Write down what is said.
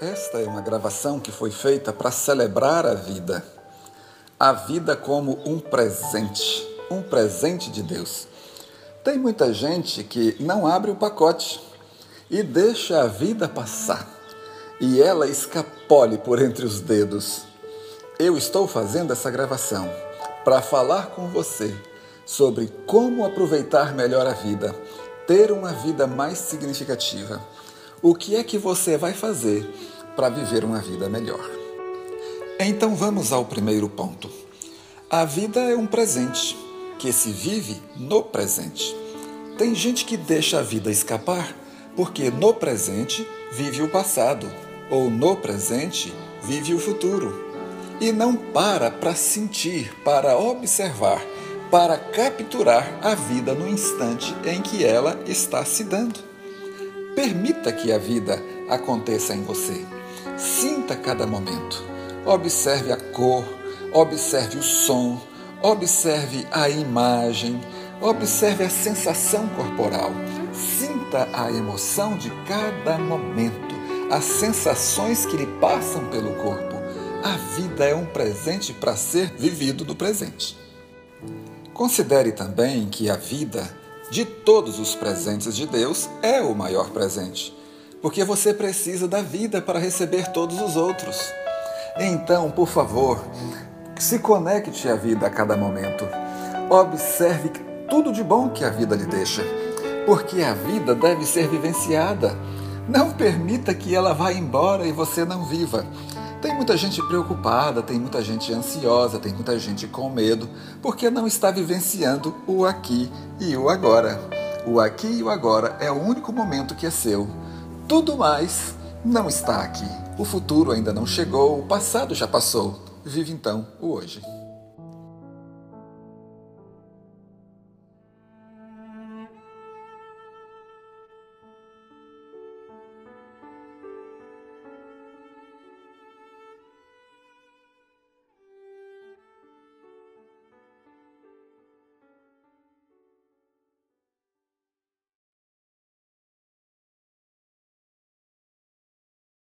Esta é uma gravação que foi feita para celebrar a vida. A vida como um presente, um presente de Deus. Tem muita gente que não abre o pacote e deixa a vida passar e ela escapole por entre os dedos. Eu estou fazendo essa gravação para falar com você sobre como aproveitar melhor a vida, ter uma vida mais significativa. O que é que você vai fazer para viver uma vida melhor? Então vamos ao primeiro ponto. A vida é um presente que se vive no presente. Tem gente que deixa a vida escapar porque no presente vive o passado ou no presente vive o futuro e não para para sentir, para observar, para capturar a vida no instante em que ela está se dando. Permita que a vida aconteça em você. Sinta cada momento. Observe a cor, observe o som, observe a imagem, observe a sensação corporal. Sinta a emoção de cada momento, as sensações que lhe passam pelo corpo. A vida é um presente para ser vivido no presente. Considere também que a vida de todos os presentes de Deus, é o maior presente, porque você precisa da vida para receber todos os outros. Então, por favor, se conecte à vida a cada momento. Observe tudo de bom que a vida lhe deixa, porque a vida deve ser vivenciada. Não permita que ela vá embora e você não viva. Tem muita gente preocupada, tem muita gente ansiosa, tem muita gente com medo, porque não está vivenciando o aqui e o agora. O aqui e o agora é o único momento que é seu. Tudo mais não está aqui. O futuro ainda não chegou, o passado já passou. Vive então o hoje.